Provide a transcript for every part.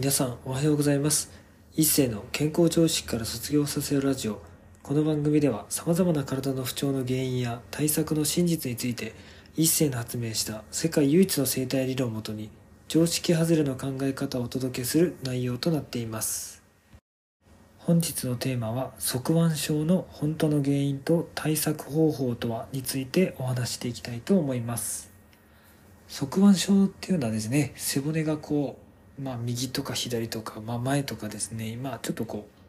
皆さんおはようございます。一世の健康常識から卒業させるラジオ。この番組では様々な体の不調の原因や対策の真実について一世の発明した世界唯一の生態理論をもとに常識外れの考え方をお届けする内容となっています。本日のテーマは側腕症の本当の原因と対策方法とはについてお話していきたいと思います。側腕症っていうのはですね背骨がこうまあ、右とか左とか、まあ、前とかですね、まあ、ちょっとこう、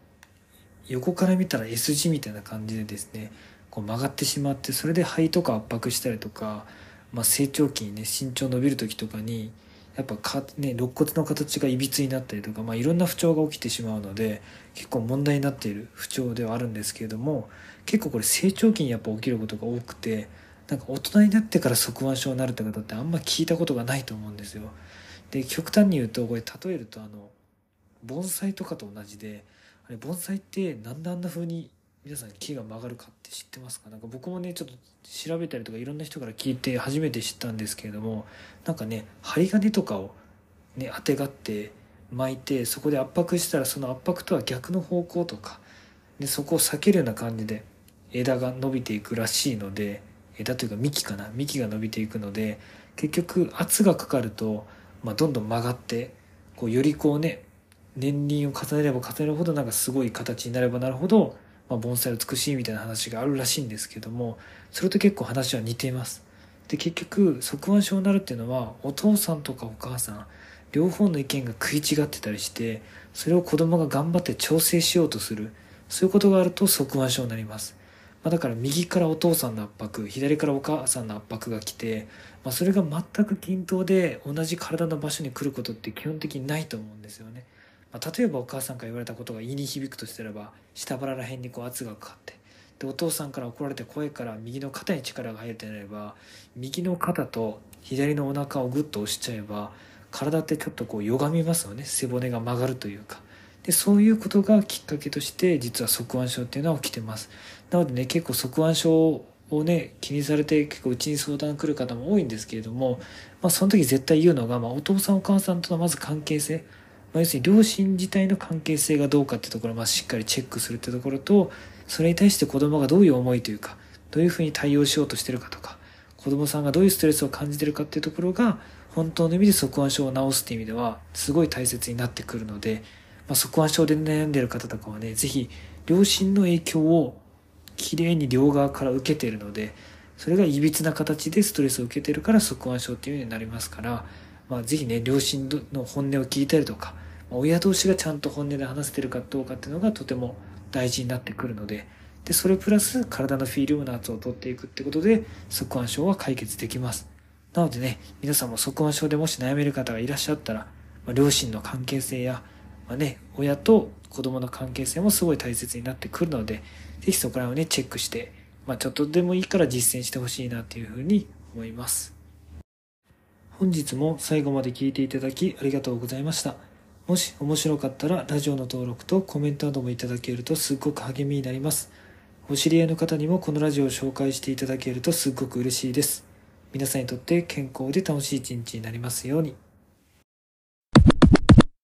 横から見たら S 字みたいな感じでですね、こう曲がってしまって、それで肺とか圧迫したりとか、まあ、成長期にね、身長伸びる時とかに、やっぱか、ね、肋骨の形がいびつになったりとか、まあ、いろんな不調が起きてしまうので、結構問題になっている不調ではあるんですけれども、結構これ成長期にやっぱ起きることが多くて、なんか大人になってから側腕症になるって方ってあんま聞いたことがないと思うんですよ。で極端に言うとこれ例えるとあの盆栽とかと同じであれ盆栽ってなんであんな風に皆さん木が曲がるかって知ってますか？なんか僕もねちょっと調べたりとかいろんな人から聞いて初めて知ったんですけれどもなんかね針金とかをねあてがって巻いてそこで圧迫したらその圧迫とは逆の方向とかでそこを避けるような感じで枝が伸びていくらしいので枝というか幹かな？幹が伸びていくので結局圧がかかるとまあ、どんどん曲がってこうよりこうね年輪を重ねれば重ねるほどなんかすごい形になればなるほど、まあ、盆栽美しいみたいな話があるらしいんですけどもそれと結構話は似ています。で結局側腕症になるっていうのはお父さんとかお母さん両方の意見が食い違ってたりしてそれを子供が頑張って調整しようとするそういうことがあると側腕症になります。まあ、だから右からお父さんの圧迫左からお母さんの圧迫が来て、まあ、それが全く均等で同じ体の場所に来ることって基本的にないと思うんですよね。まあ、例えばお母さんから言われたことが胃に響くとすれば下腹ら辺にこう圧がかかってでお父さんから怒られて声から右の肩に力が入るとなれば右の肩と左のお腹をグッと押しちゃえば体ってちょっとこう歪みますよね背骨が曲がるというか。でそういうことがきっかけとして実は側腕症っていうのは起きてます。なのでね結構側腕症をね気にされて結構うちに相談来る方も多いんですけれども、まあ、その時絶対言うのが、まあ、お父さんお母さんとのまず関係性、まあ、要するに両親自体の関係性がどうかってところをまずしっかりチェックするってところとそれに対して子供がどういう思いというかどういうふうに対応しようとしてるかとか子供さんがどういうストレスを感じてるかっていうところが本当の意味で側腕症を治すっていう意味ではすごい大切になってくるのでまあ、側腕症で悩んでる方とかはね、ぜひ、両親の影響をきれいに両側から受けてるので、それがいびつな形でストレスを受けてるから側腕症っていうようになりますから、まあ、ぜひね、両親の本音を聞いたりとか、親同士がちゃんと本音で話せてるかどうかっていうのがとても大事になってくるので、で、それプラス体のフィールムの圧を取っていくってことで、側腕症は解決できます。なのでね、皆さんも側腕症でもし悩める方がいらっしゃったら、まあ、両親の関係性や、まあね、親と子供の関係性もすごい大切になってくるので、ぜひそこら辺をね、チェックして、まあ、ちょっとでもいいから実践してほしいなっていうふうに思います。本日も最後まで聞いていただきありがとうございました。もし面白かったらラジオの登録とコメントなどもいただけるとすっごく励みになります。お知り合いの方にもこのラジオを紹介していただけるとすっごく嬉しいです。皆さんにとって健康で楽しい一日になりますように。